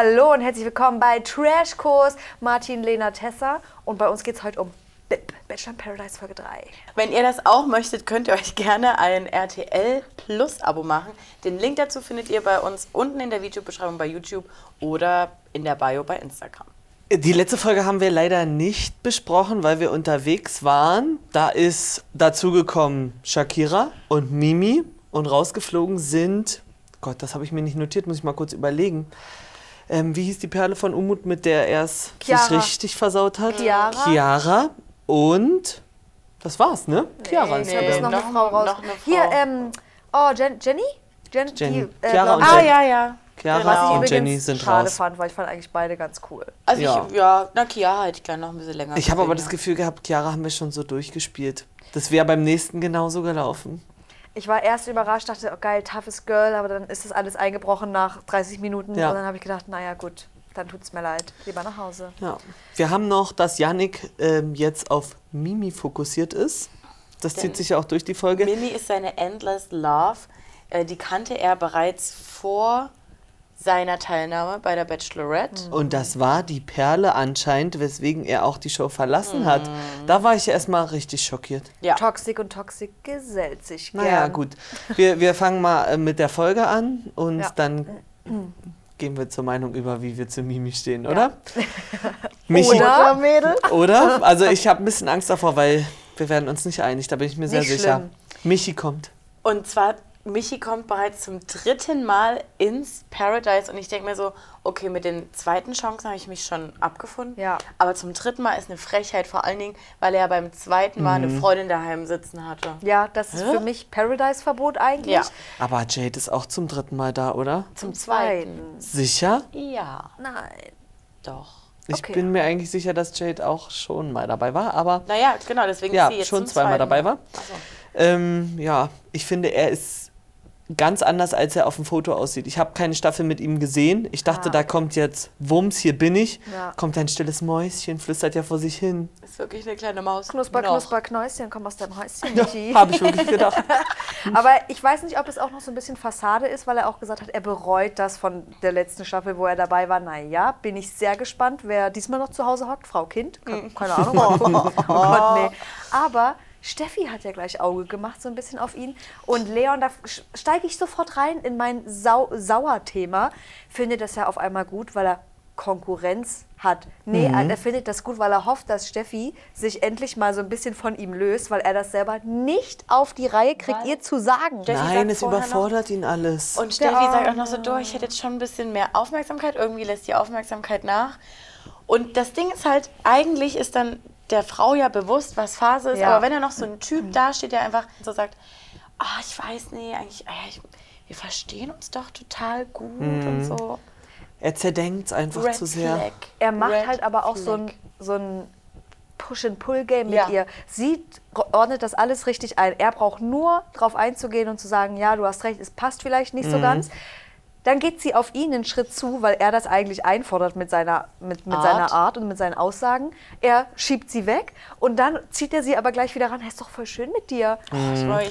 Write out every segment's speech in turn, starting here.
Hallo und herzlich willkommen bei Trashkurs Martin, Lena, Tessa. Und bei uns geht es heute um BIP, Bachelor in Paradise Folge 3. Wenn ihr das auch möchtet, könnt ihr euch gerne ein RTL Plus Abo machen. Den Link dazu findet ihr bei uns unten in der Videobeschreibung bei YouTube oder in der Bio bei Instagram. Die letzte Folge haben wir leider nicht besprochen, weil wir unterwegs waren. Da ist dazugekommen Shakira und Mimi und rausgeflogen sind, Gott, das habe ich mir nicht notiert, muss ich mal kurz überlegen. Ähm, wie hieß die Perle von Umut, mit der er es sich Chiara. richtig versaut hat? Chiara. Chiara und das war's, ne? Chiara Nee, ist ich glaube, Nee, ist noch, noch- eine Frau raus. noch eine Frau. Hier, ähm, oh, Jen, Jenny? Jen, Jenny. Die, äh, Chiara und Ah, Jenny. ja, ja. Chiara Was ich Genau. und übrigens Jenny sind schade raus. fand, weil ich fand eigentlich beide ganz cool. Also Ja. ich, ja, na Chiara hätte ich gerne noch ein bisschen länger Ich habe aber das Gefühl gehabt, Chiara haben wir schon so durchgespielt. Das wäre beim nächsten genauso gelaufen. Ich war erst überrascht, dachte, oh, geil, toughes Girl, aber dann ist das alles eingebrochen nach 30 Minuten. Ja. Und dann habe ich gedacht, naja, gut, dann tut's mir leid. Lieber nach Hause. Ja. Wir haben noch, dass Yannick ähm, jetzt auf Mimi fokussiert ist. Das zieht sich ja auch durch die. Folge. Mimi ist seine Endless Love. Äh, die kannte er bereits vor seiner Teilnahme bei der Bachelorette. Und das war die Perle anscheinend, weswegen er auch die Show verlassen hat. Da war ich ja erstmal richtig schockiert. Ja. Toxic und Toxic gesellt sich gern. Naja, gut. Wir, wir fangen mal äh, mit der Folge an und Ja. dann gehen wir zur Meinung über, wie wir zu Mimi stehen, oder? Michi, Oder, Mädel? oder? Also ich habe ein bisschen Angst davor, weil wir werden uns nicht einig, da bin ich mir sehr Nicht sicher. schlimm. Michi kommt. Und zwar, Michi kommt bereits zum dritten Mal ins Paradise und ich denke mir so, okay, mit den zweiten Chancen habe ich mich schon abgefunden. Ja. Aber zum dritten Mal ist eine Frechheit, vor allen Dingen, weil er beim zweiten Mal Mhm. eine Freundin daheim sitzen hatte. Ja, das ist Hä? für mich Paradise-Verbot eigentlich. Ja, Aber Jade ist auch zum dritten Mal da, oder? zum zweiten. Sicher? Ja, Nein. doch. Ich Okay. bin mir eigentlich sicher, dass Jade auch schon mal dabei war, aber Naja, genau, deswegen Ja, ist sie jetzt schon zum zweimal zweiten dabei war. Ach so. ähm, ja, ich finde, er ist ganz anders, als er auf dem Foto aussieht. Ich habe keine Staffel mit ihm gesehen. Ich dachte, Ah. da kommt jetzt Wumms, hier bin ich. Ja. Kommt ein stilles Mäuschen, flüstert ja vor sich hin. Ist wirklich eine kleine Maus. Knusper, Noch. knusper, Knäuschen, komm aus deinem Häuschen, Ja, habe ich wirklich gedacht. Aber ich weiß nicht, ob es auch noch so ein bisschen Fassade ist, weil er auch gesagt hat, er bereut das von der letzten Staffel, wo er dabei war. Naja, bin ich sehr gespannt, wer diesmal noch zu Hause hockt. Frau Kind? Ke- Keine Ahnung. Mal gucken. Oh Gott, nee. Aber Steffi hat ja gleich Auge gemacht, so ein bisschen auf ihn. Und Leon, da steige ich sofort rein in mein Sau Sauer-Thema. Findet das ja auf einmal gut, weil er Konkurrenz hat. Nee, er findet das gut, weil er hofft, dass Steffi sich endlich mal so ein bisschen von ihm löst, weil er das selber nicht auf die Reihe kriegt, Weil- ihr zu sagen. Steffi Nein, sagt es überfordert ihn alles. Und Steffi Der sagt auch noch so, du, ich hätte jetzt schon ein bisschen mehr Aufmerksamkeit. Irgendwie lässt die Aufmerksamkeit nach. Und das Ding ist halt, eigentlich ist dann der Frau ja bewusst, was Phase ist. Ja. Aber wenn er noch so ein Typ dasteht, der einfach so sagt, ah, ich weiß nicht, eigentlich, ah ich, wir verstehen uns doch total gut und so. er zerdenkt es einfach Red zu sehr. Flag. Er macht Red halt aber auch so ein, Flag. so ein Push-and-Pull-Game mit Ja. ihr. Sie ordnet das alles richtig ein. Er braucht nur drauf einzugehen und zu sagen, ja, du hast recht, es passt vielleicht nicht Mhm. so ganz. Dann geht sie auf ihn einen Schritt zu, weil er das eigentlich einfordert mit seiner, mit, mit Art. seiner Art und mit seinen Aussagen. Er schiebt sie weg und dann zieht er sie aber gleich wieder ran. Hey, ist doch voll schön mit dir.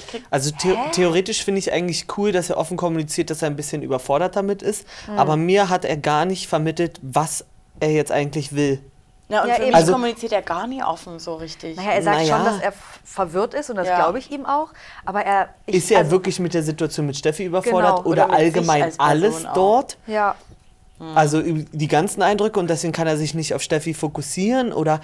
Krieg Also the theoretisch finde ich eigentlich cool, dass er offen kommuniziert, dass er ein bisschen überfordert damit ist. Aber mir hat er gar nicht vermittelt, was er jetzt eigentlich will. Ja, und Ja, für eben. mich Also- kommuniziert er gar nie offen so richtig. Naja, er sagt Naja. schon, dass er verwirrt ist und das Ja. glaube ich ihm auch. Aber er. Ich, Ist er also- wirklich mit der Situation mit Steffi überfordert Genau. oder, Oder allgemein alles auch. dort? Ja. Also üb- die ganzen Eindrücke und deswegen kann er sich nicht auf Steffi fokussieren oder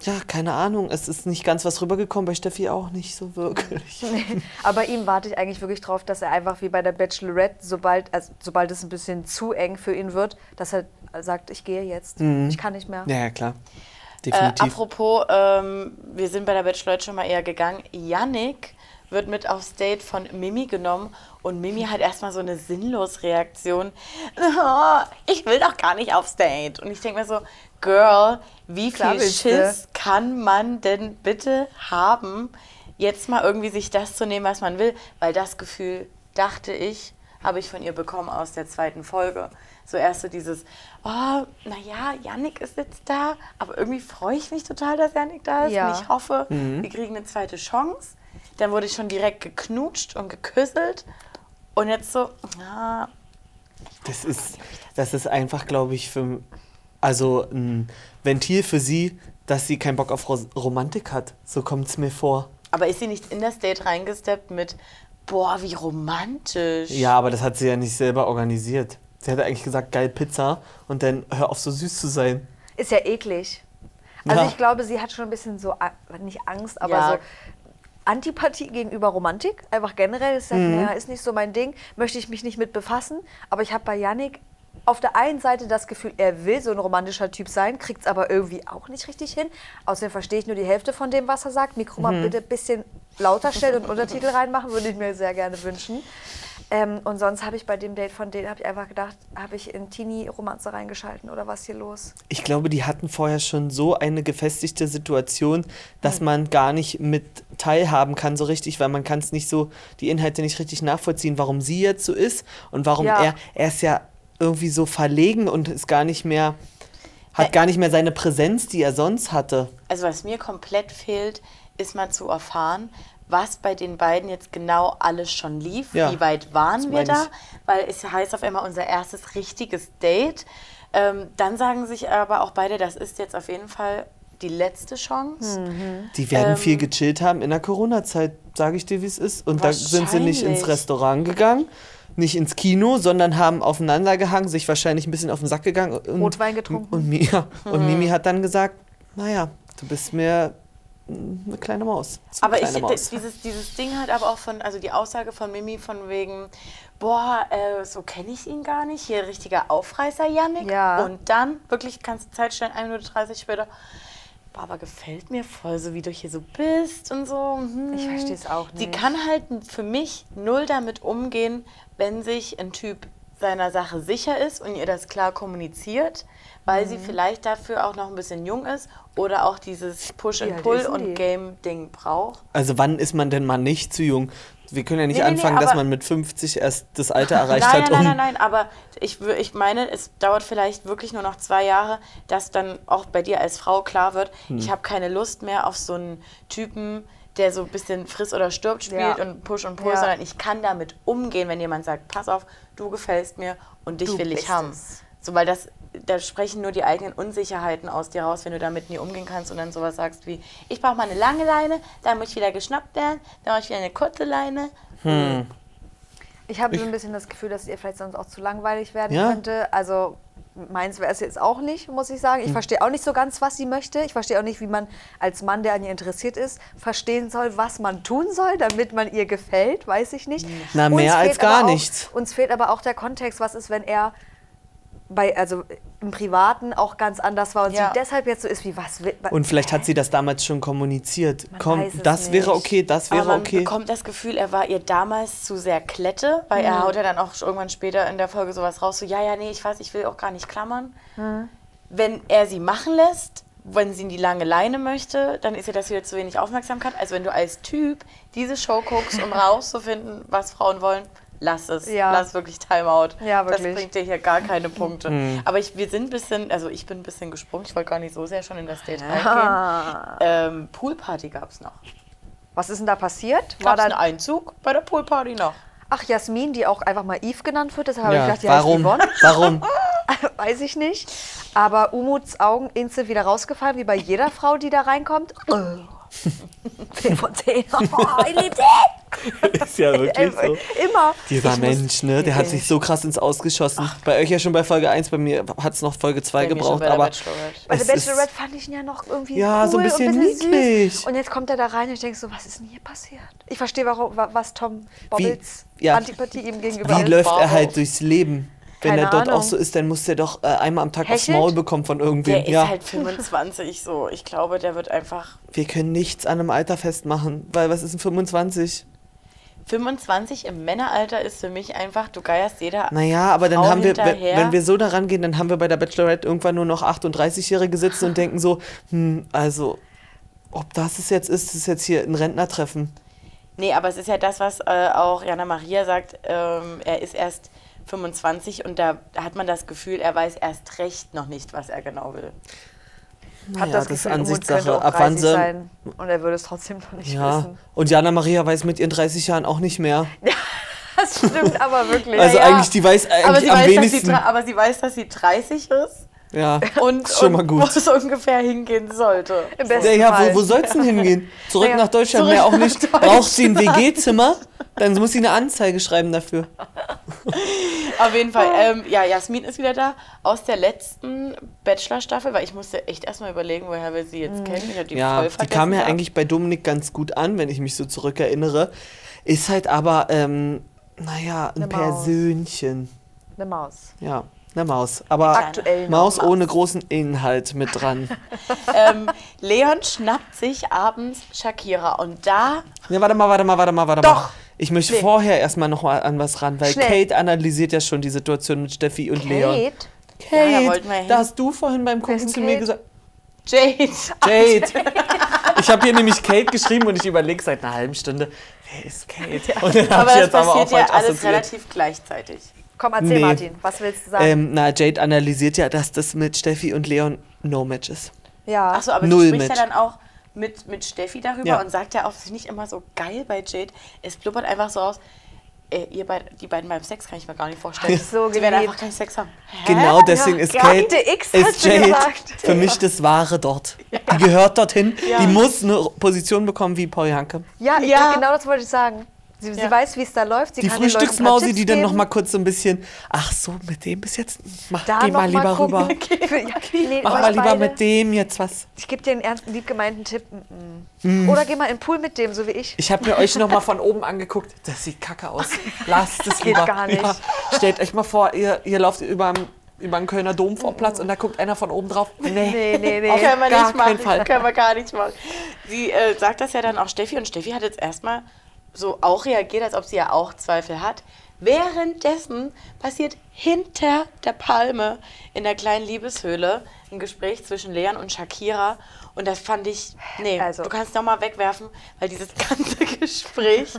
ja, keine Ahnung, es ist nicht ganz was rübergekommen, bei Steffi auch nicht so wirklich. Aber ihm warte ich eigentlich wirklich drauf, dass er einfach wie bei der Bachelorette, sobald, also, sobald es ein bisschen zu eng für ihn wird, dass er sagt, ich gehe jetzt. Ich kann nicht mehr. Ja, ja, klar. Äh, Definitiv. apropos, ähm, wir sind bei der Bachelorette schon mal eher gegangen. Yannick wird mit aufs Date von Mimi genommen und Mimi hat erstmal so eine sinnlos Reaktion. Oh, ich will doch gar nicht aufs Date. Und ich denke mir so, Girl, wie Klar viel. Schiss kann man denn bitte haben, jetzt mal irgendwie sich das zu nehmen, was man will? Weil das Gefühl, dachte ich, habe ich von ihr bekommen aus der zweiten Folge. So erst so dieses, oh, naja, Yannick ist jetzt da, aber irgendwie freue ich mich total, dass Yannick da ist Ja. und ich hoffe, wir kriegen eine zweite Chance. Dann wurde ich schon direkt geknutscht und geküsselt und jetzt so, ah, ich Das ist, das ist einfach, glaube ich, für, also ein Ventil für sie, dass sie keinen Bock auf Romantik hat. So kommt es mir vor. Aber ist sie nicht in das Date reingesteppt mit, boah, wie romantisch. Ja, aber das hat sie ja nicht selber organisiert. Sie hatte eigentlich gesagt, geil Pizza und dann hör auf so süß zu sein. Ist ja eklig. Also Ja. ich glaube, sie hat schon ein bisschen so, nicht Angst, aber Ja. so Antipathie gegenüber Romantik. Einfach generell, ist, Mhm. ja, ist nicht so mein Ding, möchte ich mich nicht mit befassen. Aber ich habe bei Yannick auf der einen Seite das Gefühl, er will so ein romantischer Typ sein, kriegt es aber irgendwie auch nicht richtig hin. Außerdem verstehe ich nur die Hälfte von dem, was er sagt. Mikro mal Mhm. bitte ein bisschen lauter stellen und Untertitel reinmachen, würde ich mir sehr gerne wünschen. Ähm, und sonst habe ich bei dem Date von denen, habe ich einfach gedacht, habe ich in Teenie-Romanze reingeschalten oder was hier los? Ich glaube, die hatten vorher schon so eine gefestigte Situation, dass Hm. man gar nicht mit teilhaben kann so richtig, weil man kann es nicht so, die Inhalte nicht richtig nachvollziehen, warum sie jetzt so ist und warum Ja. er, er ist ja irgendwie so verlegen und ist gar nicht mehr, hat gar nicht mehr seine Präsenz, die er sonst hatte. Also was mir komplett fehlt, ist mal zu erfahren, was bei den beiden jetzt genau alles schon lief. Ja, Wie weit waren wir da? Weil es heißt auf einmal unser erstes richtiges Date. Ähm, dann sagen sich aber auch beide, das ist jetzt auf jeden Fall die letzte Chance. Die werden Ähm, viel gechillt haben in der Corona-Zeit, sage ich dir, wie es ist. Und da sind sie nicht ins. Restaurant gegangen, nicht ins Kino, sondern haben aufeinander gehangen, sich wahrscheinlich ein bisschen auf den Sack gegangen. Und, Rotwein getrunken. Und, Mi- ja, Hm. und Mimi hat dann gesagt, naja, du bist mir eine kleine Maus. Zu Aber ich, kleine Maus. dieses, dieses Ding halt aber auch von, also die Aussage von Mimi von wegen, boah, äh, so kenne ich ihn gar nicht, hier richtiger Aufreißer, Yannick. Ja. Und dann, wirklich, kannst du Zeit stellen, 1 Minute 30 später, boah, aber gefällt mir voll, so wie du hier so bist und so. hm. Ich verstehe es auch Sie nicht. kann halt für mich null damit umgehen, wenn sich ein Typ seiner Sache sicher ist und ihr das klar kommuniziert, weil Mhm. sie vielleicht dafür auch noch ein bisschen jung ist oder auch dieses Push Wie and alt Pull ist denn und die? Game Ding braucht. Also wann ist man denn mal nicht zu jung? Wir können ja nicht Nee, nee, nee, anfangen, dass man mit 50 erst das Alter erreicht Nein, hat. nein, um nein, nein, nein, aber ich, wür- ich meine, es dauert vielleicht wirklich nur noch zwei Jahre, dass dann auch bei dir als Frau klar wird, Hm. ich habe keine Lust mehr auf so einen Typen, der so ein bisschen friss oder stirbt spielt Ja. und Push und Pull, Ja. sondern ich kann damit umgehen, wenn jemand sagt, pass auf, du gefällst mir und dich Du will ich haben. es. So, weil das, da sprechen nur die eigenen Unsicherheiten aus dir raus, wenn du damit nie umgehen kannst und dann sowas sagst wie, ich brauche mal eine lange Leine, dann muss ich wieder geschnappt werden, dann brauche ich wieder eine kurze Leine. Ich habe so ein bisschen das Gefühl, dass ihr vielleicht sonst auch zu langweilig werden Ja. könnte. Also meins wäre es jetzt auch nicht, muss ich sagen. Ich Hm. verstehe auch nicht so ganz, was sie möchte. Ich verstehe auch nicht, wie man als Mann, der an ihr interessiert ist, verstehen soll, was man tun soll, damit man ihr gefällt. Weiß ich nicht. Na, Uns mehr als fehlt gar auch, nichts. Uns fehlt aber auch der Kontext, was ist, wenn er bei, also im Privaten auch ganz anders war und Ja. sie deshalb jetzt so ist wie was will. Und vielleicht hat sie das damals schon kommuniziert. Man Komm, weiß es das wäre nicht. okay, das wäre Aber man okay. bekommt das Gefühl, er war ihr damals zu sehr Klette, weil er haut ja dann auch irgendwann später in der Folge sowas raus, so, ja, ja, nee, ich weiß, ich will auch gar nicht klammern. Wenn er sie machen lässt, wenn sie in die lange Leine möchte, dann ist ihr das wieder zu wenig Aufmerksamkeit. Also wenn du als Typ diese Show guckst, um rauszufinden, was Frauen wollen, lass es. Ja. Lass wirklich Timeout. Ja, Das wirklich. bringt dir hier gar keine Punkte. Hm. Aber ich, wir sind ein bisschen, also ich bin ein bisschen gesprungen, ich wollte gar nicht so sehr schon in das Date Ah. reingehen. Ähm, Poolparty gab es noch. Was ist denn da passiert? War da ein Einzug bei der Poolparty noch? Ach, Jasmin, die auch einfach mal Eve genannt wird, deshalb habe ich ja, gedacht, die heißt warum? Yvonne. Warum? Weiß ich nicht. Aber Umuts Augen instant wieder rausgefallen, wie bei jeder Frau, die da reinkommt. Oh. 10 von 10. Oh, ich liebe sie. Ist ja wirklich so. Immer. Dieser Ich Mensch, ne, der hat sich so krass ins Ausgeschossen. Bei euch ja schon bei Folge 1, bei mir hat es noch Folge 2 Bei mir schon gebraucht, aber Bachelorette. Bei der Bachelorette fand ich ihn ja noch irgendwie Ja, cool so ein bisschen und ein bisschen niedlich. süß. Und jetzt kommt er da rein und ich denke so, was ist denn hier passiert? Ich verstehe, warum, wa- was Tom Bobbles ja. Antipathie ihm gegenüber wie läuft er halt durchs Leben? Wenn er dort Ahnung. auch so ist, dann muss er doch äh, einmal am Tag aufs Hechelt? Maul bekommen von irgendwem. Der ist ja. halt 25 so. Ich glaube, der wird einfach. Wir können nichts an einem Alter festmachen, weil was ist denn 25? 25 im Männeralter ist für mich einfach, du geierst jeder. Naja, aber dann Frau haben wir, wenn, hinterher. wenn wir so daran gehen, dann haben wir bei der Bachelorette irgendwann nur noch 38-Jährige sitzen und denken so, hm, also, ob das es jetzt ist, ist jetzt hier ein Rentnertreffen. Nee, aber es ist ja das, was äh, auch Jana Maria sagt. Ähm, er ist erst 25 und da hat man das Gefühl, er weiß erst recht noch nicht, was er genau will. Hat Naja, das das ist Gefühl, könnte Ansichtssache. Ab wann 30 sie, sein und er würde es trotzdem noch nicht ja. wissen. Und Jana Maria weiß mit ihren 30 Jahren auch nicht mehr. Das stimmt aber wirklich. Also ja. eigentlich, die weiß eigentlich am weiß, wenigsten. aber sie weiß, dass sie 30 ist Ja, und, ist schon mal gut. wo es ungefähr hingehen sollte. Im besten Ja, ja Fall. wo, wo soll's denn hingehen? Zurück Naja, nach Deutschland, zurück mehr auch nicht. Braucht sie ein WG-Zimmer? Dann muss sie eine Anzeige schreiben dafür. Auf jeden Fall. Ähm, ja, Jasmin ist wieder da aus der letzten Bachelor-Staffel, weil ich musste echt erstmal überlegen, woher wir sie jetzt kennen. Ich hab die Ja, voll die kam ja gehabt. eigentlich bei Dominik ganz gut an, wenn ich mich so zurückerinnere. Ist halt aber, ähm, naja, ein Eine Maus. Persönchen. Eine Maus. Ja, eine Maus. Aber Aktuell noch. Maus ohne großen Inhalt mit dran. ähm, Leon schnappt sich abends Shakira und da Ja, warte mal, warte mal, warte mal, warte Doch. mal. Ich möchte Nee. vorher erstmal noch mal an was ran, weil Schnell. Kate analysiert ja schon die Situation mit Steffi und Leon. Kate? Kate, Ja, da wollten wir hin. da hast du vorhin beim Gucken zu mir Kate? gesagt, Jade. Kate. Ich habe hier nämlich Kate geschrieben und ich überlege seit einer halben Stunde, wer ist Kate? Und dann hab Aber das jetzt aber auch passiert ja alles assoziiert. relativ gleichzeitig. Komm, erzähl Nee. Martin, was willst du sagen? Ähm, na, Jade analysiert ja, dass das mit Steffi und Leon no match ist. ja. Achso, aber Null sie spricht Match. ja dann auch mit, mit Steffi darüber Ja. und sagt ja auch, das finde ich immer so geil bei Jade. Es blubbert einfach so aus. Äh, ihr beid, die beiden beim Sex kann ich mir gar nicht vorstellen. So die werden einfach keinen Sex haben. Hä? Genau deswegen Ja, ist Kate, X ist du Jade gesagt. für mich das Wahre dort. Die gehört dorthin. Die muss eine Position bekommen wie Paul Janke. ja, Ja. genau das wollte ich sagen. Sie, sie weiß, wie es da läuft. Sie Die Frühstücksmausi, die dann noch mal kurz so ein bisschen, ach so, mit dem bis jetzt, mach, da geh mal lieber gucken. rüber. Nee, Mach mal lieber beide. mit dem jetzt was. Ich gebe dir einen ernsten, lieb gemeinten Tipp. Mm. Oder geh mal in den Pool mit dem, so wie ich. Ich habe mir euch noch mal von oben angeguckt. Das sieht kacke aus. Lasst es Geht lieber. gar nicht. Ja. Stellt euch mal vor, ihr, ihr lauft über über den Kölner Domvorplatz und da guckt einer von oben drauf. Nee, Nee, nee, nee. Auf Können wir gar nicht machen. keinen Fall. Können wir gar nicht machen. Sie äh, sagt das ja dann auch Steffi und Steffi hat jetzt erstmal so auch reagiert, als ob sie ja auch Zweifel hat. Währenddessen passiert hinter der Palme in der kleinen Liebeshöhle ein Gespräch zwischen Leon und Shakira. Und das fand ich, nee, Also- du kannst noch mal wegwerfen, weil dieses ganze Gespräch,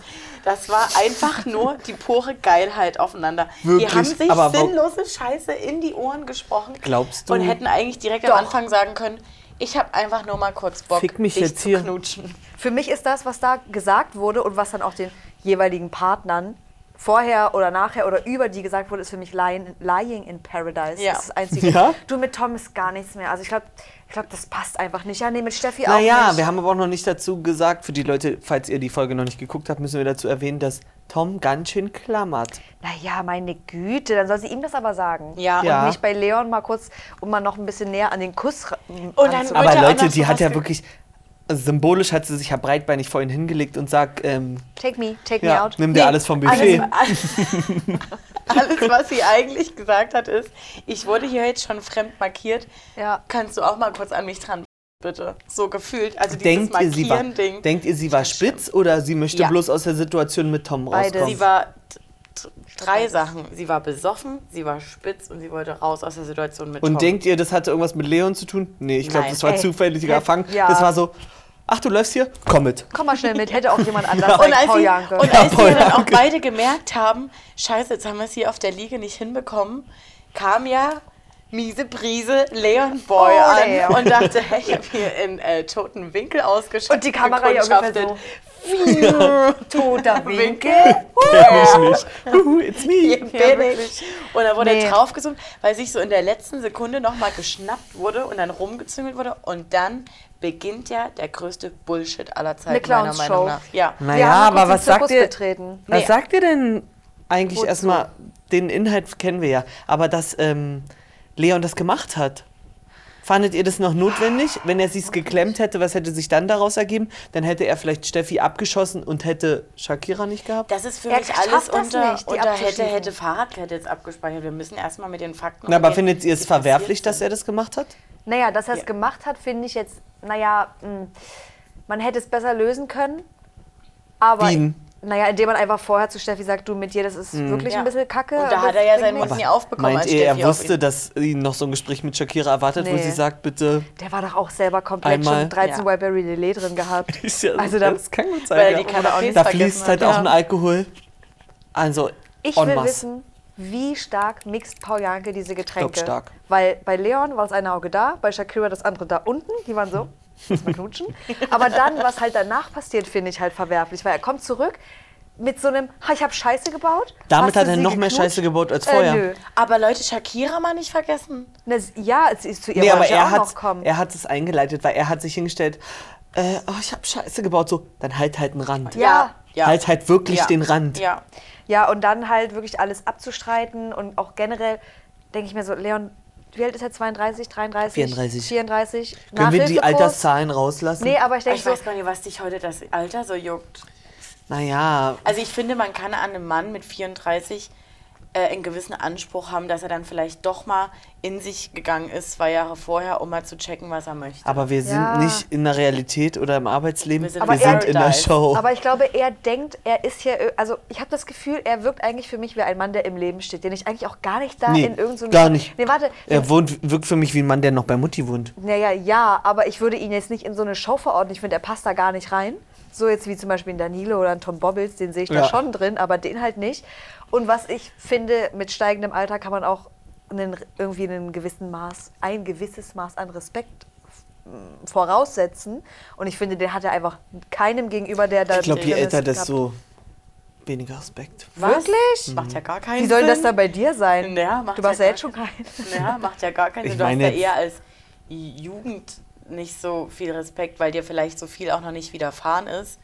das war einfach nur die pure Geilheit aufeinander. Wirklich? Die haben sich Aber sinnlose Scheiße in die Ohren gesprochen. Glaubst du- Und hätten eigentlich direkt Doch. am Anfang sagen können, ich habe einfach nur mal kurz Bock, Fick mich dich jetzt zu hier. knutschen. Für mich ist das, was da gesagt wurde und was dann auch den jeweiligen Partnern vorher oder nachher oder über die gesagt wurde, ist für mich Lying, lying in Paradise. Ja. Das ist das Einzige. Ja? Du mit Tom ist gar nichts mehr. Also ich glaube, ich glaub, das passt einfach nicht. Ja, nee, mit Steffi auch Naja, nicht. wir haben aber auch noch nicht dazu gesagt, für die Leute, falls ihr die Folge noch nicht geguckt habt, müssen wir dazu erwähnen, dass Tom ganz schön klammert. Naja, meine Güte, dann soll sie ihm das aber sagen. Ja. Und Ja. nicht bei Leon mal kurz, um mal noch ein bisschen näher an den Kuss ra- dann. Wird Aber ja Leute, noch die hat ja wirklich, also symbolisch hat sie sich ja breitbeinig vorhin hingelegt und sagt, ähm, Take me, take me ja, out. nimm dir Nee, alles vom Buffet. Alles, was sie eigentlich gesagt hat, ist, ich wurde hier jetzt schon fremd markiert. Ja. Kannst du auch mal kurz an mich dran, bitte? So gefühlt. Also dieses denkt, ihr, sie war, Markieren-Ding. denkt ihr, sie war spitz oder sie möchte Ja. bloß aus der Situation mit Tom rauskommen? Sie war drei Sachen. Sie war besoffen, sie war spitz und sie wollte raus aus der Situation mit Und Tom. denkt ihr, das hatte irgendwas mit Leon zu tun? Nee, ich glaube, Nein. das war Ey, zufälliger Fang. ja. Das war so, ach, du läufst hier? Komm mit. Komm mal schnell mit, hätte auch jemand anders Und sein, als, Paul sie, Janke. und als Paul wir dann auch Janke. beide gemerkt haben, scheiße, jetzt haben wir es hier auf der Liege nicht hinbekommen, kam ja miese Brise Leon Boy Oh, an Leon. und dachte, hey, ich habe hier in äh, toten Winkel ausgeschüttet. Und die Kamera ja ungefähr so. Toter Winkel. Kenn ich nicht. Huhu, it's me. Hier bin ich. Und dann wurde Nee. er draufgezoomt, weil sich so in der letzten Sekunde nochmal geschnappt wurde und dann rumgezüngelt wurde. Und dann beginnt ja der größte Bullshit aller Zeiten, Eine meiner Clownshow. Meinung nach. Ja. Naja, aber was sagt ihr? betreten. Was Nee. sagt ihr denn eigentlich erstmal? Den Inhalt kennen wir ja. Aber dass ähm, Leon das gemacht hat. Fandet ihr das noch notwendig? Wenn er sich's geklemmt hätte, was hätte sich dann daraus ergeben? Dann hätte er vielleicht Steffi abgeschossen und hätte Shakira nicht gehabt? Das ist für Er mich alles unter, nicht, die unter hätte, hätte Fahrradkette jetzt abgespeichert. Wir müssen erstmal mit den Fakten. Na, aber findet ihr es verwerflich, dass er das gemacht hat? Naja, dass er es Ja. gemacht hat, finde ich jetzt, naja, mh, man hätte es besser lösen können. Aber, Wie denn? Naja, indem man einfach vorher zu Steffi sagt, du, mit dir, das ist wirklich Ja. ein bisschen kacke. Und da hat er ja seinen. Mund nie aufbekommen, Meint als ihr, er wusste, ihn- dass ihn noch so ein Gespräch mit Shakira erwartet, wo Nee. sie sagt, bitte. Der war doch auch selber komplett Einmal. schon 13 Ja. Wildberry Lillet drin gehabt. Ist ja, Also da- das kann gut sein. Weil er ja. Da fließt hat, halt ja. auch ein Alkohol. Also, Ich will masse. wissen, wie stark mixt Paul Janke diese Getränke. Glaub, stark. Weil bei Leon war das eine Auge da, bei Shakira das andere da unten. Die waren so, lass mal knutschen. Aber dann, was halt danach passiert, finde ich halt verwerflich. Weil er kommt zurück, mit so einem, ha, ich habe Scheiße gebaut. Damit hat er noch mehr geknutscht? Scheiße gebaut als vorher. Äh, nö. Aber Leute, Shakira mal nicht vergessen. Ne, ja, es ist zu ihr Nee, aber er auch hat, noch kommen. er hat es eingeleitet, weil er hat sich hingestellt, äh, oh, ich habe Scheiße gebaut. So, dann halt halt einen Rand. ja. Ja. Halt halt wirklich ja. den Rand. Ja. Ja, und dann halt wirklich alles abzustreiten und auch generell denke ich mir so, Leon, wie alt ist er? 32, 33? 34. 34? Können wir die? Alterszahlen rauslassen? Nee, aber ich denke Ich so, weiß gar nicht, was dich heute das Alter so juckt. Naja, Also ich finde, man kann an einem Mann mit 34 äh, einen gewissen Anspruch haben, dass er dann vielleicht doch mal in sich gegangen ist, zwei Jahre vorher, um mal zu checken, was er möchte. aber wir sind Ja. nicht in der Realität oder im Arbeitsleben. Wir sind Wir Aber sind in der Show. aber ich glaube, er denkt, er ist hier, also ich habe das Gefühl, er wirkt eigentlich für mich wie ein Mann, der im Leben steht, den ich eigentlich auch gar nicht da Nee, in irgendeinem... gar nicht. Nee, warte. er wohnt, wirkt für mich wie ein Mann, der noch bei Mutti wohnt. Naja, ja, aber ich würde ihn jetzt nicht in so eine Show verordnen. Ich finde, er passt da gar nicht rein. So jetzt wie zum Beispiel in Danilo oder in Tom Bobbles, den sehe ich da Ja. schon drin, aber den halt nicht. Und was ich finde, mit steigendem Alter kann man auch einen, irgendwie einen gewissen Maß, ein gewisses Maß an Respekt mm, voraussetzen. Und ich finde, den hat er einfach keinem gegenüber, der da Ich glaube, je älter, desto weniger Respekt. Was? Wirklich? Macht ja gar keinen Wie Sinn. soll das dann bei dir sein? Ja, macht du warst ja ja jetzt schon kein. Ja, macht ja gar keinen Sinn. Du hast meine ja eher als Jugend nicht so viel Respekt, weil dir vielleicht so viel auch noch nicht widerfahren ist,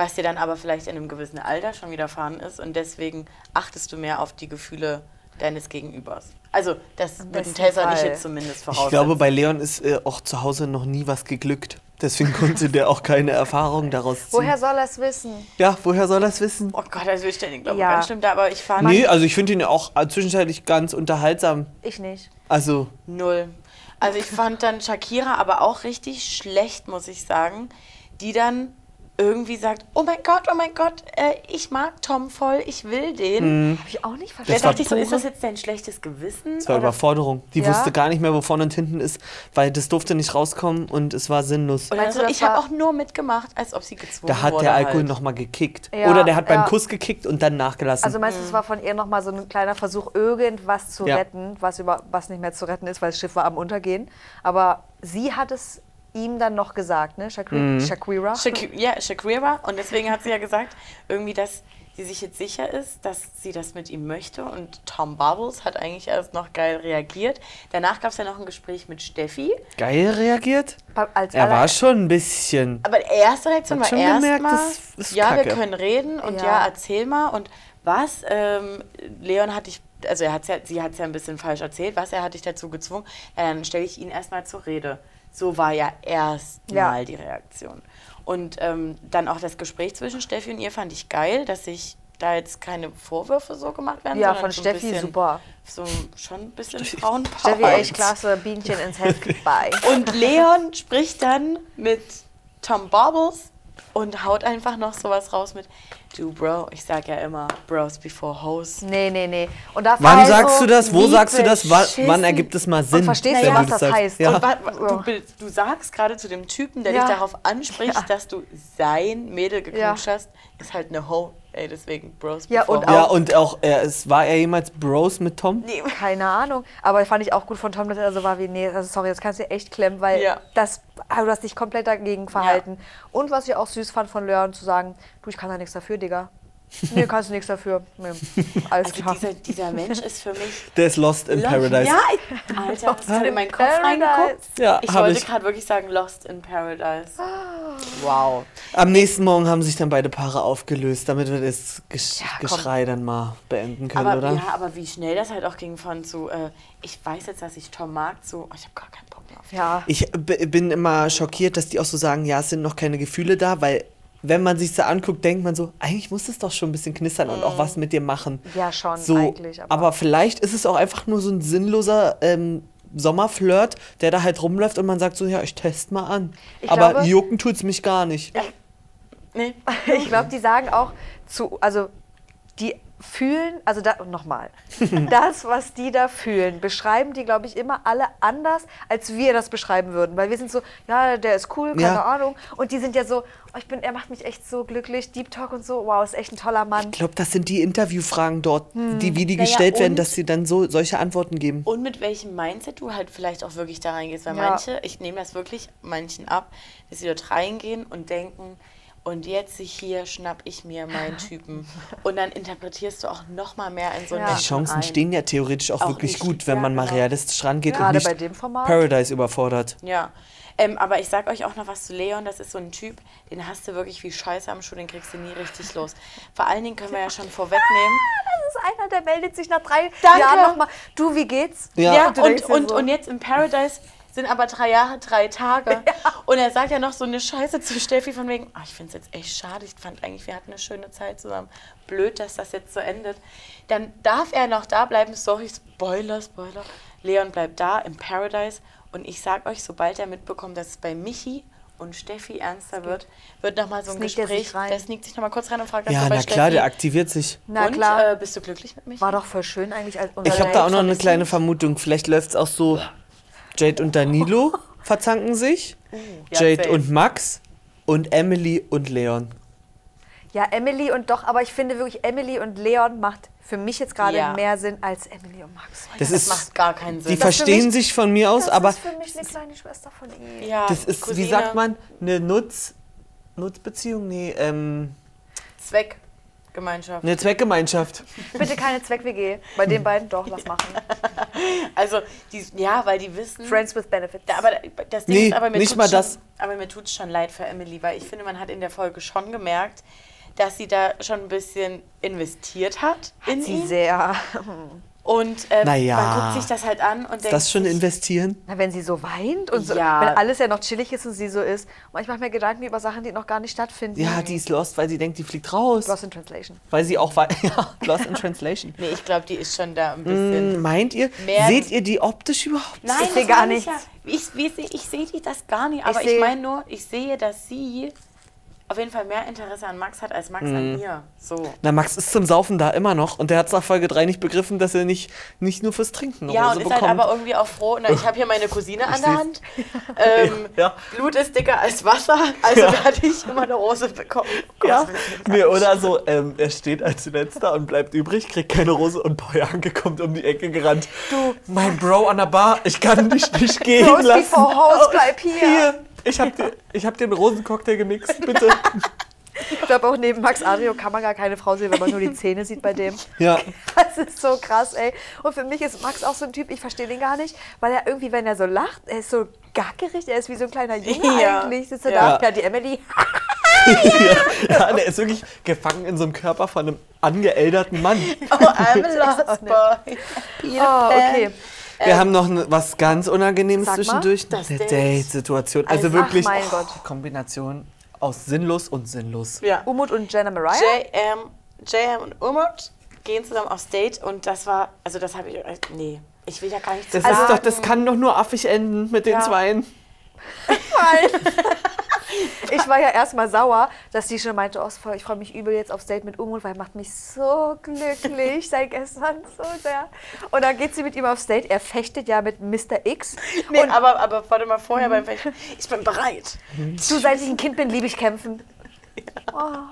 was dir dann aber vielleicht in einem gewissen Alter schon widerfahren ist und deswegen achtest du mehr auf die Gefühle deines Gegenübers. Also das würden besten Tessa Fall. jetzt zumindest voraussetzen. Ich glaube, bei Leon ist äh, auch zu Hause noch nie was geglückt. Deswegen konnte der auch keine Erfahrung daraus ziehen. Woher soll er es wissen? Ja, woher soll das wissen? oh Gott, also ich stelle den glaube ich Ja. ganz da, aber ich fand Nee, also ich finde ihn ja auch zwischenzeitlich ganz unterhaltsam. Ich nicht. Also, Null. Also ich fand dann Shakira aber auch richtig schlecht, muss ich sagen, die dann irgendwie sagt, oh mein Gott, oh mein Gott, äh, ich mag Tom voll, ich will den. Habe ich auch nicht Da verstanden. Das war dachte ich so, ist das jetzt dein schlechtes Gewissen? es war Oder, Überforderung. Die Ja? wusste gar nicht mehr, wo vorne und hinten ist, weil das durfte nicht rauskommen und es war sinnlos. oder Meinst so, du, das ich habe auch nur mitgemacht, als ob sie gezwungen Da hat wurde der Alkohol halt. nochmal gekickt. Ja, Oder der hat beim ja. Kuss gekickt und dann nachgelassen. Also meinst du, es war von ihr nochmal so ein kleiner Versuch, irgendwas zu Ja. retten, was, über, was nicht mehr zu retten ist, weil das Schiff war am Untergehen. Aber sie hat es ihm dann noch gesagt, ne? Shakira? Mhm. Shakira? Shaki- ja, Shakira. Und deswegen hat sie ja gesagt, irgendwie, dass sie sich jetzt sicher ist, dass sie das mit ihm möchte. Und Tom Bubbles hat eigentlich erst noch geil reagiert. Danach gab es ja noch ein Gespräch mit Steffi. Geil reagiert? Als Er war schon ein bisschen. Aber die erste Reaktion Hat war schon gemerkt, erstmal, das ist ja, wir können reden und ja. Ja. erzähl mal. Und was, ähm, Leon hat dich, also er hat's ja, sie hat es ja ein bisschen falsch erzählt, was, er hat dich dazu gezwungen, ja, dann stelle ich ihn erstmal zur Rede. So war ja erstmal Ja. die Reaktion. Und ähm, dann auch das Gespräch zwischen Steffi und ihr fand ich geil, dass sich da jetzt keine Vorwürfe so gemacht werden. Ja, sondern von so Steffi bisschen, super. So schon ein bisschen Frauenpower. Steffi, echt klasse, Bienchen ins Heft, bye. Und Leon spricht dann mit Tom Bobbles und haut einfach noch sowas raus mit Du, Bro, ich sag ja immer, Bros before Hoes. Nee, nee, nee. Und da Wann war sagst so, du das? Wo sagst du das? Wa- beschissen. Wann ergibt es mal Sinn? verstehst du, wenn was du das sagst? heißt? Ja. Und du, du sagst gerade zu dem Typen, der Ja. dich darauf anspricht, Ja. dass du sein Mädel geknutscht Ja. hast, ist halt eine Ho. Ey, deswegen Bros Ja, und Hoes. ja, auch- und auch, er, es, war er jemals Bros mit Tom? Nee, Keine Ahnung. Aber fand ich auch gut von Tom, dass er so war wie, nee, also sorry, das kannst du dir echt klemmen, weil Ja. das, also du hast dich komplett dagegen verhalten. Und was ich auch süß fand von Leon, zu sagen, du, ich kann da nichts dafür, Digga. Nee, kannst du nichts dafür. Nee, alles Also klar. dieser, dieser Mensch ist für mich Der ist Lost in Paradise. Ja, ich, Alter, hast du in meinen Kopf Paradise. reingeguckt? Ja, ich wollte gerade wirklich sagen Lost in Paradise. Wow. Am nächsten Morgen haben sich dann beide Paare aufgelöst, damit wir das Gesch Ja. Geschrei dann mal beenden können, Aber, oder? ja, aber wie schnell das halt auch ging von zu, äh, ich weiß jetzt, dass ich Tom mag, zu, oh, ich habe gar keinen Bock mehr auf. Ja. Ich bin immer schockiert, dass die auch so sagen, ja, es sind noch keine Gefühle da, weil wenn man sich so anguckt, denkt man so, eigentlich muss es doch schon ein bisschen knistern und auch was mit dir machen. Ja, schon, so, eigentlich, aber- Aber, vielleicht ist es auch einfach nur so ein sinnloser ähm, Sommerflirt, der da halt rumläuft und man sagt so, ja, ich test mal an. Ich aber glaube- jucken tut's mich gar nicht. Nee. Ich glaube, die sagen auch zu, also die fühlen, also da, nochmal, das, was die da fühlen, beschreiben die, glaube ich, immer alle anders, als wir das beschreiben würden. Weil wir sind so, ja, der ist cool, keine Ja. Ahnung. Und die sind ja so, oh, ich bin, er macht mich echt so glücklich, Deep Talk und so, wow, ist echt ein toller Mann. Ich glaube, das sind die Interviewfragen dort, Hm. die wie die Naja, gestellt werden, dass sie dann so solche Antworten geben. Und mit welchem Mindset du halt vielleicht auch wirklich da reingehst. Weil Ja. manche, ich nehme das wirklich manchen ab, dass sie dort reingehen und denken, Und jetzt hier schnapp ich mir meinen Typen. Und dann interpretierst du auch noch mal mehr in so Ja. Die Chancen rein. stehen ja theoretisch auch, Auch wirklich nicht. gut, wenn Ja, man mal genau. realistisch rangeht und Gerade nicht bei dem Format. Paradise überfordert. Ja. Ähm, aber ich sag euch auch noch was zu Leon. Das ist so ein Typ, den hast du wirklich wie Scheiße am Schuh, den kriegst du nie richtig los. Vor allen Dingen können wir ja schon vorwegnehmen. Das ist einer, der meldet sich nach drei Danke. Jahren nochmal. Du, wie geht's? Ja. Ja, Und du und, und, so- und jetzt im Paradise sind aber drei Jahre, drei Tage. Und er sagt ja noch so eine Scheiße zu Steffi von wegen, ah, ich finde es jetzt echt schade, ich fand eigentlich, wir hatten eine schöne Zeit zusammen. Blöd, dass das jetzt so endet. Dann darf er noch da bleiben, sorry, Spoiler, Spoiler. Leon bleibt da im Paradise und ich sag euch, sobald er mitbekommt, dass es bei Michi und Steffi ernster wird, wird nochmal so ein Sneakt er sich Gespräch, rein. der sneakt sich nochmal kurz rein und fragt, Ja, na klar, Steffi. der aktiviert sich. Na und, klar. Äh, bist du glücklich mit Michi? War doch voll schön eigentlich. Als Ich habe da auch noch eine kleine Vermutung. Vielleicht läuft es auch so, Jade und Danilo verzanken sich, ja, Jade safe. und Max und Emily und Leon. Ja, Emily und doch, aber ich finde wirklich, Emily und Leon macht für mich jetzt gerade Ja. mehr Sinn als Emily und Max. Das, Das ist, macht gar keinen Sinn. die Das für verstehen mich- sich von mir aus, Das aber ist für mich eine kleine Schwester von ihm. ja, das ist, wie Cousine, sagt man, eine Nutz, Nutzbeziehung? Nee, ähm, Zweckgemeinschaft. eine Zweckgemeinschaft. Bitte keine Zweck-WG. Bei den beiden doch, lass machen. Also, die, ja, weil die wissen. Friends with Benefits. Da, aber das Ding Nee, ist, aber mir nicht tut's mal schon, das. Aber mir tut es schon leid für Emily, weil ich finde, man hat in der Folge schon gemerkt, dass sie da schon ein bisschen investiert hat in sie ihn. sehr. Und äh, Naja. man guckt sich das halt an und Ist denkt das schon sich, investieren? Na, wenn sie so weint und so, Ja. wenn alles ja noch chillig ist und sie so ist. Manchmal mache ich mir Gedanken über Sachen, die noch gar nicht stattfinden. Ja, die ist lost, weil sie denkt, die fliegt raus. Lost in Translation. Weil sie auch wei- ja, lost in translation. Nee, ich glaube, die ist schon da ein bisschen. Hm, meint ihr? Mehr- Seht ihr die optisch überhaupt? Nein, Ich sehe gar meine ich nichts. Ja. Ich, ich sehe die das gar nicht, aber ich, sehe- meine nur, ich sehe, dass sie auf jeden Fall mehr Interesse an Max hat als Max Mhm. an mir. So. Na, Max ist zum Saufen da immer noch und der hat nach Folge 3 nicht begriffen, dass er nicht, nicht nur fürs Trinken Ja, Rose und ist halt bekommt. aber irgendwie auch froh. Na, ich habe hier meine Cousine an der. Hand. Ähm, Ja. Blut ist dicker als Wasser, also werde ich immer eine Rose bekommen. Oh ja, nee, oder so, ähm, er steht als letzter und bleibt übrig, kriegt keine Rose und Boy Anke kommt um die Ecke gerannt. Du, mein Bro an der Bar, ich kann dich nicht gehen Rose lassen. before House, bleib hier. Hier, ich hab, dir, ich hab den Rosencocktail gemixt, bitte. Ich glaube, auch neben Max Adrio kann man gar keine Frau sehen, wenn man nur die Zähne sieht bei dem. Ja, Das ist so krass, ey. Und für mich ist Max auch so ein Typ, ich verstehe den gar nicht, weil er irgendwie, wenn er so lacht, er ist so gackerig, er ist wie so ein kleiner Junge Ja. eigentlich. Sitzt er Ja. da, ja, die Emily. ja, der ist wirklich gefangen in so einem Körper von einem angeälterten Mann. Oh, I'm a lost boy. Oh, okay. Wir haben noch was ganz Unangenehmes Sag mal. zwischendurch. Das Eine Date. Date-Situation. Also, Also, wirklich ach mein oh, Gott. Kombination aus sinnlos und sinnlos. Ja. Umut und Jenna Mariah. JM, JM und Umut gehen zusammen aufs Date und das war, also das habe ich, äh, nee, ich will ja gar nicht Das, sagen. ist doch, das kann doch nur affig enden mit den Ja. Zweien. Ich war ja erstmal sauer, dass die schon meinte, oh, ich freue mich übel jetzt aufs Date mit Umut, weil er macht mich so glücklich seit gestern so sehr. Und dann geht sie mit ihm aufs Date. Er fechtet ja mit Mr. X. Nee, und aber, aber warte mal vorher beim Fechten. Ich bin bereit. du, seit ich ein Kind bin, liebe ich kämpfen.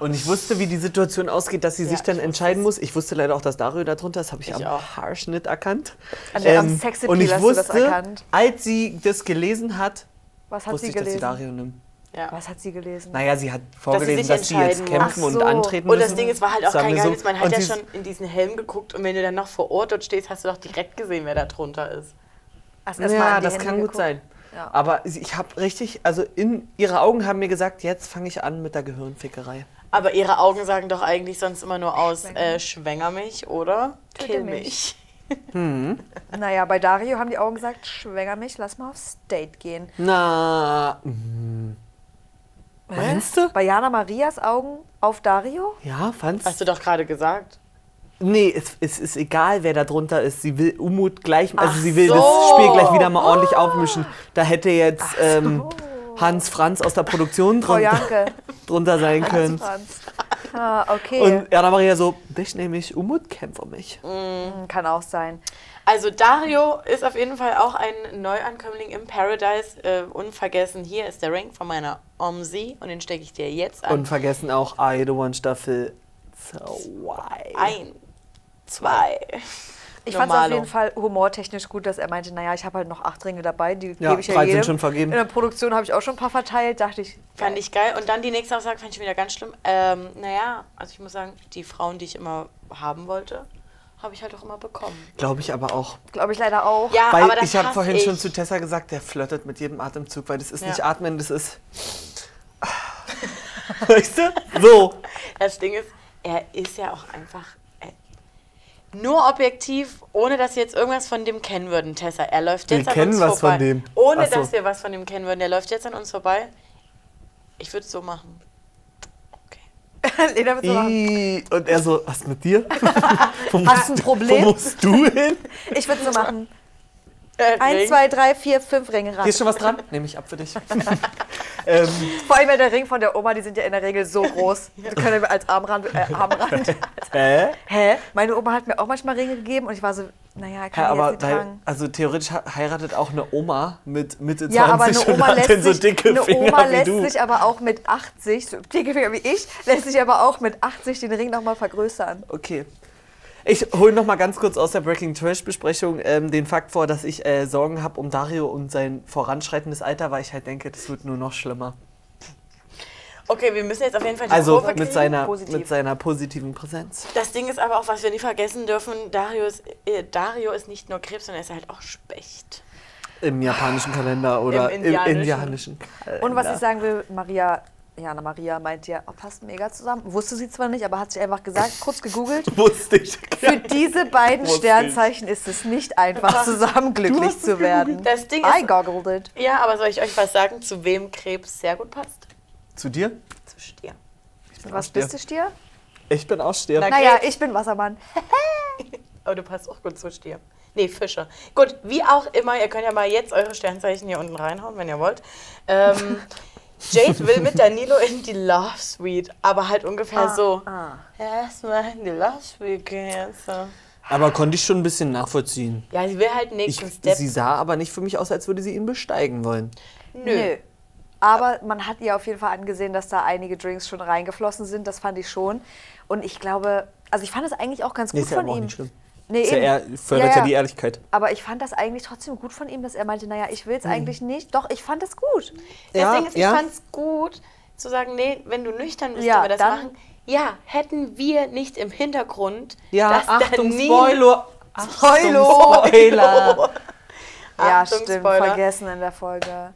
Und ich wusste, wie die Situation ausgeht, dass sie sich Ja, dann ich entscheiden muss. Ich wusste leider auch, dass Dario da drunter ist. Habe ich, Ich am auch. Haarschnitt erkannt. An der- Ähm, Sexappeal und ich wusste, erkannt. als sie das gelesen hat, Was hat wusste sie ich, dass sie gelesen? Dario nimmt. Ja. Was hat sie gelesen? Naja, sie hat vorgelesen, sich dass sie jetzt kämpfen muss. und so. antreten Und müssen. das Ding ist, war halt auch kein so. Geheimnis. Man hat Und ja sie- schon in diesen Helm geguckt und wenn du dann noch vor Ort dort stehst, hast du doch direkt gesehen, wer da drunter ist. Mal Ja, das Hände kann gut geguckt. sein. Ja. Aber sie- ich habe richtig, also in ihre Augen haben mir gesagt, jetzt fange ich an mit der Gehirnfickerei. Aber ihre Augen sagen doch eigentlich sonst immer nur aus, äh, schwänger mich oder Töte kill mich. mich. Naja, bei Dario haben die Augen gesagt, schwänger mich, lass mal aufs Date gehen. Na, mm, meinst du? Bei Jana Marias Augen auf Dario? Ja, fandst Hast du doch gerade gesagt. Nee, es, es ist egal, wer da drunter ist. Sie will Umut gleich, also Ach sie will so. das Spiel gleich wieder mal ordentlich aufmischen. Da hätte jetzt ähm, Hans Franz aus der Produktion Frau drun Janke. drunter sein können. Franz. Ah, okay. Und Jana Maria so, dich nehme ich, Umut kämpft um mich. Hm, Kann auch sein. Also Dario ist auf jeden Fall auch ein Neuankömmling im Paradise. Äh, unvergessen, hier ist der Ring von meiner Omsi und den stecke ich dir jetzt an. Und vergessen auch I The One Staffel 2. Ein, zwei. Ich fand es auf jeden Fall humortechnisch gut, dass er meinte, naja, ich habe halt noch acht Ringe dabei, die Ja, gebe ich ja drei sind jedem. schon vergeben. In der Produktion habe ich auch schon ein paar verteilt, dachte ich. Fand ich geil. Und dann die nächste Aussage fand ich wieder ganz schlimm. Ähm, naja, also ich muss sagen, die Frauen, die ich immer haben wollte, habe ich halt auch immer bekommen. Glaube ich aber auch. Glaube ich leider auch. Ja, Weil aber das ich habe vorhin ich. schon zu Tessa gesagt, der flirtet mit jedem Atemzug, weil das ist Ja. nicht atmen, das ist. Weißt du? So. Das Ding ist, er ist ja auch einfach äh, nur objektiv, ohne dass wir jetzt irgendwas von dem kennen würden, Tessa. Er läuft Wir jetzt an kennen uns was vorbei. von dem. Ohne so. dass wir was von dem kennen würden. Der läuft jetzt an uns vorbei. Ich würde es so machen. Ih, Und er so, was mit dir? wo Hast du ein Problem? Wo musst du hin? Ich würde so machen. Äh, Eins, zwei, drei, vier, fünf Ringe ran. Hier ist schon was dran? Nehme ich ab für dich. ähm, Vor allem der Ring von der Oma, die sind ja in der Regel so groß. Die können wir als Armrand. Äh, Armrand. hä? Hä? Meine Oma hat mir auch manchmal Ringe gegeben und ich war so, naja, Ja, kann ich aber jetzt nicht weil, also theoretisch heiratet auch eine Oma mit Mitte 20 Ja, aber eine und Oma hat lässt dann so sich, dicke eine Finger Oma wie lässt du. sich aber auch mit 80, so dicke Finger wie ich, lässt sich aber auch mit 80 den Ring nochmal vergrößern. Okay. Ich hole noch mal ganz kurz aus der Breaking Trash Besprechung ähm, den Fakt vor, dass ich äh, Sorgen habe um Dario und sein voranschreitendes Alter, weil ich halt denke, das wird nur noch schlimmer. Okay, wir müssen jetzt auf jeden Fall die Also Kurve mit kriegen. seiner, positiv. mit seiner positiven Präsenz. Das Ding ist aber auch, was wir nicht vergessen dürfen, Dario ist, äh, Dario ist nicht nur Krebs, sondern er ist halt auch Specht. Im japanischen Kalender oder Im im indianischen. indianischen Kalender. Und was ich sagen will, Maria, Jana Maria meint ja, oh, passt mega zusammen. Wusste sie zwar nicht, aber hat sie einfach gesagt, kurz gegoogelt. Wusste ich. Für diese beiden Wusste ich. Sternzeichen ist es nicht einfach, zusammen glücklich zu werden. Das Ding I ist- goggled it. Ja, aber soll ich euch was sagen, zu wem Krebs sehr gut passt? Zu dir? Zu Stier. Ich bin Was Stier. bist du, Stier? Ich bin auch Stier. Na- Naja, ich bin Wassermann. Aber du passt auch gut zu Stier. Nee, Fische. Gut, wie auch immer, ihr könnt ja mal jetzt eure Sternzeichen hier unten reinhauen, wenn ihr wollt. Ähm, Jade will mit Danilo in die Love Suite, aber halt ungefähr so. ah. Erstmal in die Love Suite gehen. Aber konnte ich schon ein bisschen nachvollziehen. Ja, sie will halt den Ich, nächsten Step. sie sah aber nicht für mich aus, als würde sie ihn besteigen wollen. Nö. Aber man hat ihr auf jeden Fall angesehen, dass da einige Drinks schon reingeflossen sind. Das fand ich schon. Und ich glaube, also ich fand es eigentlich auch ganz Nee, gut ist ja von aber auch ihm. nicht schlimm. Nee, Ist ja eher, fördert ja, die Ehrlichkeit. Aber ich fand das eigentlich trotzdem gut von ihm, dass er meinte, naja, ich will es eigentlich nicht. Doch, ich fand es gut. Das Ja, Ding ist, ich ja. fand's gut zu sagen, nee, wenn du nüchtern bist, Ja, wir das machen. Ja, hätten wir nicht im Hintergrund, Ja, dass Achtung, Danilo- Spoiler. Spoiler. Spoiler. Ja, Achtung, stimmt, Spoiler. vergessen in der Folge.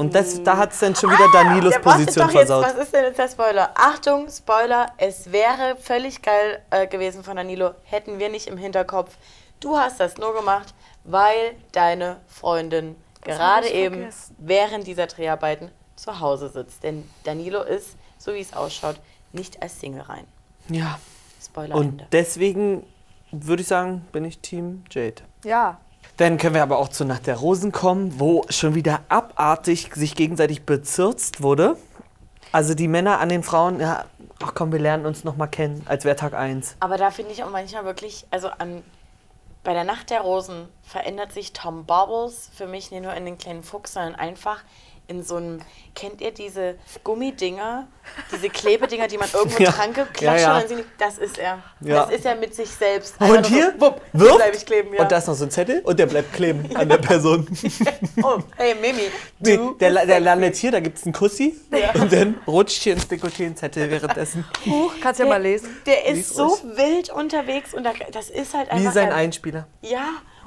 Und das, da hat es dann schon wieder Danilos Ja, wartet Position doch jetzt, versaut. was ist denn jetzt der Spoiler? Achtung, Spoiler, es wäre völlig geil äh, gewesen von Danilo, hätten wir nicht im Hinterkopf. Du hast das nur gemacht, weil deine Freundin gerade ich eben vergessen. während dieser Dreharbeiten zu Hause sitzt. Denn Danilo ist, so wie es ausschaut, nicht als Single rein. Ja. Spoiler Und Ende. deswegen würde ich sagen, bin ich Team Jade. Ja. Dann können wir aber auch zur Nacht der Rosen kommen, wo schon wieder abartig sich gegenseitig bezirzt wurde. Also die Männer an den Frauen, ja, ach komm, wir lernen uns noch mal kennen, als wäre Tag 1. Aber da finde ich auch manchmal wirklich, also an, bei der Nacht der Rosen verändert sich Tom Bobbles für mich nicht nur in den kleinen Fuchs, sondern einfach in so einem, kennt ihr diese Gummidinger, diese Klebedinger, die man irgendwo Ja. dran Ja, klatscht ja. und dann die, das ist er. Ja. Das ist er mit sich selbst. Einfach Und hier, so, wupp, wirft, bleibe ich kleben, ja. und da ist noch so ein Zettel und der bleibt kleben an der Person. oh, hey Mimi, Nee, du der, der landet hier, da gibt es einen Kussi und dann rutscht hier ins Dekolleté ein Zettel währenddessen. Huch, kannst ja mal lesen. Der Lies ist so ruhig. wild unterwegs und da, das ist halt Wie einfach... sein er- Einspieler. Ja,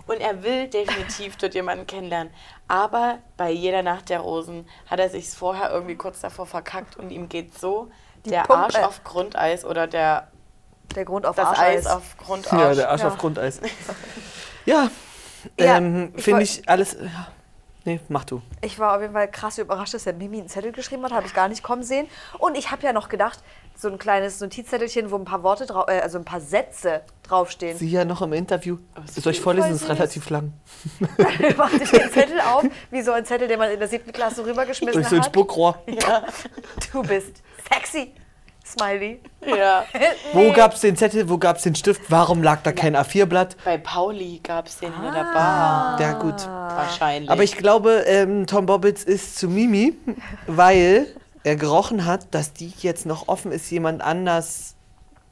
und er will definitiv dort jemanden kennenlernen. Aber bei jeder Nacht der Rosen hat er sich vorher irgendwie kurz davor verkackt und ihm geht so der Pumpe. Arsch auf Grundeis oder der, Der Grund auf das Arscheis. Eis auf Grundarsch. Ja, der Arsch Ja. auf Grundeis. Ja, Ja, ähm, ich finde ich alles. Ja. Nee, mach du. Ich war auf jeden Fall krass überrascht, dass der Mimi einen Zettel geschrieben hat. Habe ich gar nicht kommen sehen. Und ich habe ja noch gedacht, so ein kleines Notizzettelchen, wo ein paar Worte, drau äh, also ein paar Sätze draufstehen. Sie ja noch im Interview. ist Soll ich vorlesen? Das ist relativ lang. Macht sich den Zettel auf, wie so ein Zettel, den man in der siebten Klasse rübergeschmissen Durch so ein hat. Spuckrohr. Du bist sexy. Smiley. Ja. Wo gab's den Zettel? Wo gab's den Stift? Warum lag da kein A4-Blatt? Bei Pauli gab es den in der Ah. Bar. Ja, gut. Wahrscheinlich. Aber ich glaube, ähm, Tom Bobbitz ist zu Mimi, weil er gerochen hat, dass die jetzt noch offen ist, jemand anders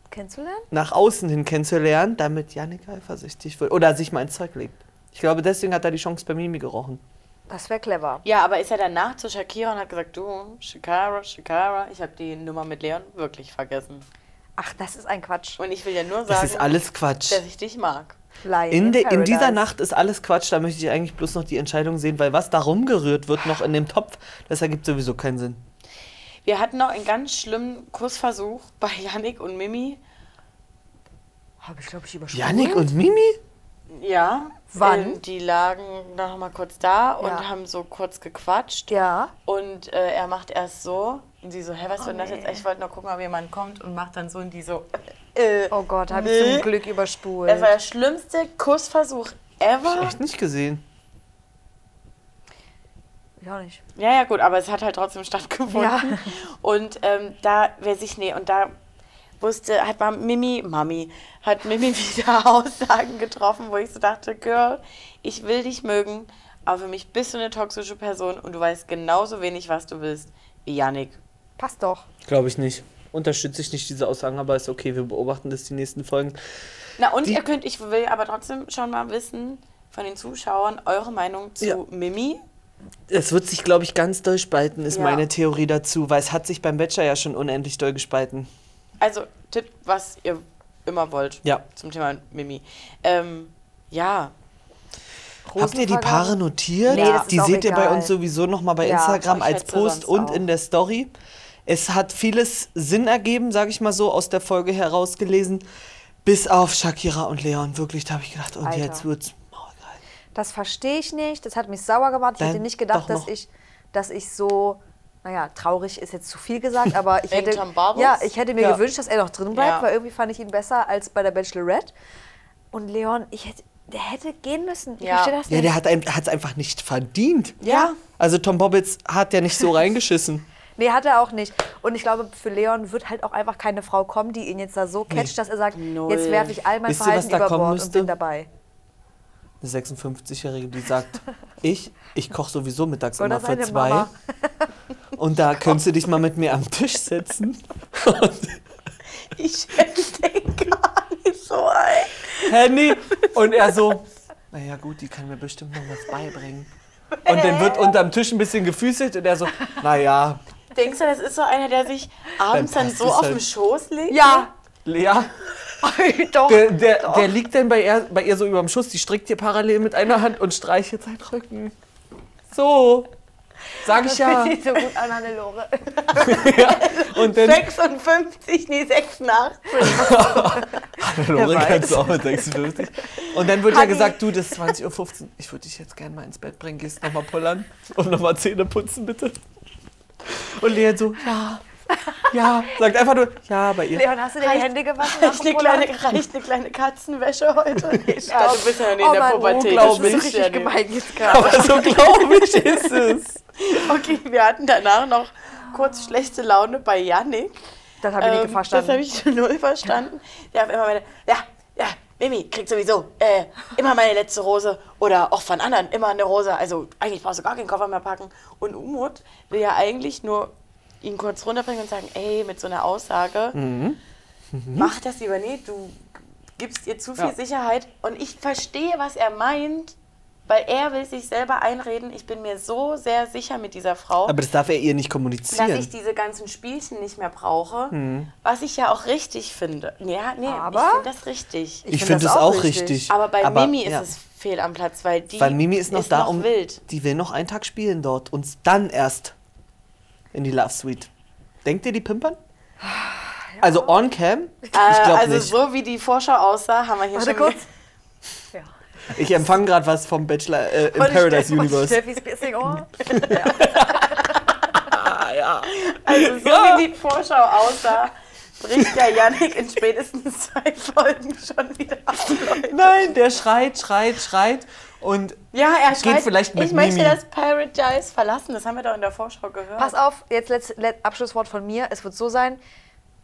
Kennenzulernen? nach außen hin kennenzulernen, damit Yannick eifersüchtig wird oder sich mal ins Zeug legt. Ich glaube, deswegen hat er die Chance bei Mimi gerochen. Das wäre clever. Ja, aber ist er danach zu Shakira und hat gesagt, du, Shakira, Shakira, ich habe die Nummer mit Leon wirklich vergessen. Ach, das ist ein Quatsch. Und ich will dir nur Das sagen, ist alles Quatsch. dass ich dich mag. Lying In, de, in dieser. Nacht ist alles Quatsch, da möchte ich eigentlich bloß noch die Entscheidung sehen, weil was da rumgerührt wird noch in dem Topf, das ergibt sowieso keinen Sinn. Wir hatten noch einen ganz schlimmen Kussversuch bei Yannick und Mimi. Habe ich, glaube ich, übersprungen. Yannick und Mimi? Ja. Wann? Ähm, die lagen noch mal kurz da und Ja. haben so kurz gequatscht. Ja. Und äh, er macht erst so. Und sie so, hä, was Oh, denn das jetzt? Ich wollte nur gucken, ob jemand kommt. Und macht dann so und die so, äh, Oh Gott, habe ich Nee. zum Glück überspult. Das war der schlimmste Kussversuch ever. Echt nicht gesehen. Ich auch nicht. Ja, ja, gut, aber es hat halt trotzdem stattgefunden. Ja. Und ähm, da, wer sich, nee, und da wusste, hat mal Mimi, Mami, hat Mimi wieder Aussagen getroffen, wo ich so dachte, Girl, ich will dich mögen, aber für mich bist du eine toxische Person und du weißt genauso wenig, was du willst, wie Yannick. Passt doch. Glaube ich nicht. Unterstütze ich nicht diese Aussagen, aber ist okay, wir beobachten das die nächsten Folgen. Na, und Die- ihr könnt, ich will aber trotzdem schon mal wissen von den Zuschauern eure Meinung zu Ja. Mimi. Es wird sich, glaube ich, ganz doll spalten, ist Ja. meine Theorie dazu, weil es hat sich beim Bachelor ja schon unendlich doll gespalten. Also, tippt, was ihr immer wollt Ja. zum Thema Mimi. Ähm, ja, Habt ihr die? Paare notiert? Nee, die seht ihr bei egal. uns sowieso nochmal bei Ja, Instagram als Post und auch. in der Story. Es hat vieles Sinn ergeben, sage ich mal so, aus der Folge herausgelesen. Bis auf Shakira und Leon. Wirklich, da habe ich gedacht, und Alter. jetzt wird's. Das verstehe ich nicht. Das hat mich sauer gemacht. Ich Dann hätte nicht gedacht, dass ich, dass ich so, naja, traurig ist jetzt zu viel gesagt, aber ich hätte, ja, ich hätte mir Ja. gewünscht, dass er noch drin bleibt, Ja. weil irgendwie fand ich ihn besser als bei der Bachelorette. Und Leon, ich hätte, der hätte gehen müssen. Ich Ja. verstehe das Ja, nicht. der hat es einfach nicht verdient. Ja. Also Tom Bobbitz hat ja nicht so reingeschissen. Nee, hat er auch nicht. Und ich glaube, für Leon wird halt auch einfach keine Frau kommen, die ihn jetzt da so catcht, dass er sagt, Null. jetzt werfe ich all mein Wisst ihr, Verhalten da über Bord und bin dabei. Eine 56-Jährige, die sagt, ich, ich koche sowieso mittags Oder immer für zwei. Mama. Und da könntest du dich mal mit mir am Tisch setzen. ich schätze den gar nicht so ein. Henny. Und er so, naja gut, die kann mir bestimmt noch was beibringen. Und dann wird unterm Tisch ein bisschen gefüßelt und er so, naja, Denkst du, das ist so einer, der sich abends Dann dann so auf halt. den Schoß legt? Ja, Lea, doch. der, der, der liegt dann bei ihr, bei ihr so überm Schuss, die strickt ihr parallel mit einer Hand und streichelt seinen Rücken. So, sag ich ja. Sieht so gut an, Hannelore. Und dann 56, nee, 86. Lore weiß. kannst du auch mit 56. Und dann wird ja Hanni. gesagt, du, das ist 20.15 Uhr, ich würde dich jetzt gerne mal ins Bett bringen, gehst nochmal pullern und nochmal Zähne putzen, bitte. Und Lea so, ja, ja, sagt einfach nur, ja, bei ihr. Leon, hast du dir die Hände gewaschen? nach Reicht dem eine, kleine, reicht eine kleine Katzenwäsche heute? ja, du bist ja noch nicht Oh in der Mann, Pubertät. unglaublich. das Das ist ja richtig nicht. gemein jetzt gerade. Aber so glaube ich ist es. Okay, wir hatten danach noch kurz schlechte Laune bei Yannick. Das habe ich nicht Ähm, verstanden. Das habe ich null verstanden. Der hat immer meine, ja, ja, Mimi kriegt sowieso äh, immer meine letzte Rose oder auch von anderen immer eine Rose. Also eigentlich brauchst du gar keinen Koffer mehr packen. Und Umut will ja eigentlich nur ihn kurz runterbringen und sagen, ey, mit so einer Aussage, Mhm. mach das lieber nicht, du gibst ihr zu viel Ja. Sicherheit. Und ich verstehe, was er meint, weil er will sich selber einreden, ich bin mir so sehr sicher mit dieser Frau Aber das darf er ihr nicht dass kommunizieren. ich diese ganzen Spielchen nicht mehr brauche, Mhm. was ich ja auch richtig finde. Ja, nee, Aber- ich finde das richtig. ich find finde das es auch richtig. richtig. Aber bei Mimi ist ja. es fehl am Platz, weil die Weil Mimi ist noch da, um. wild. Die will noch einen Tag spielen dort und dann erst in die Love Suite. Denkt ihr, die pimpern? Also on cam? Ich Äh, glaube also nicht. so wie die Vorschau aussah, haben wir hier Warte schon kurz. Ja. Ich empfange gerade was vom Bachelor äh, im Paradise Universe. Steffis Piercing Ohr. Also so wie die Vorschau aussah, bricht der Yannick in spätestens zwei Folgen schon wieder ab. Leute. Nein, der schreit, schreit, schreit und Ja, er schreit, vielleicht mit ich möchte Mimi. das Paradise verlassen. Das haben wir doch in der Vorschau gehört. Pass auf, jetzt letzt, let, Abschlusswort von mir. Es wird so sein,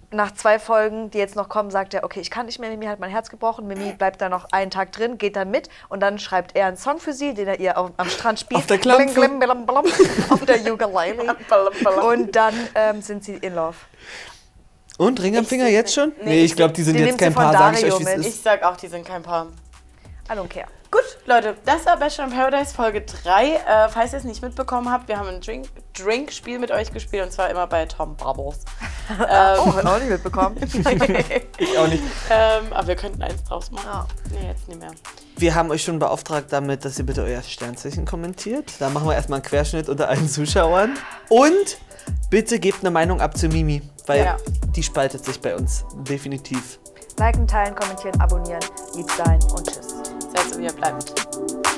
nach zwei Folgen, die jetzt noch kommen, sagt er, okay, ich kann nicht mehr, Mimi hat mein Herz gebrochen. Mimi bleibt da noch einen Tag drin, geht dann mit und dann schreibt er einen Song für sie, den er ihr auf, am Strand spielt. Auf der Klampfe. Blim, blim, blim, auf der Ukulele. Und dann ähm, sind sie in love. Und Ring am Ich Finger jetzt schon? nee, Nee, ich ich glaube, die sind die jetzt kein Paar, sag ich euch, wie es mit. ist. Ich sag auch, die sind kein Paar. I don't care. Gut, Leute, das war Bachelor in Paradise Folge 3. Äh, falls ihr es nicht mitbekommen habt, wir haben ein Drink- Drink-Spiel mit euch gespielt und zwar immer bei Tom Bubbles. ähm, Oh, hat auch nicht mitbekommen. Ich auch nicht. ähm, aber wir könnten eins draus machen. Ja. Nee, jetzt nicht mehr. Wir haben euch schon beauftragt damit, dass ihr bitte euer Sternzeichen kommentiert. Da machen wir erstmal einen Querschnitt unter allen Zuschauern. Und bitte gebt eine Meinung ab zu Mimi, weil Ja. die spaltet sich bei uns definitiv. Liken, teilen, kommentieren, abonnieren. Lieb sein und tschüss. Seid so, wie ihr bleibt.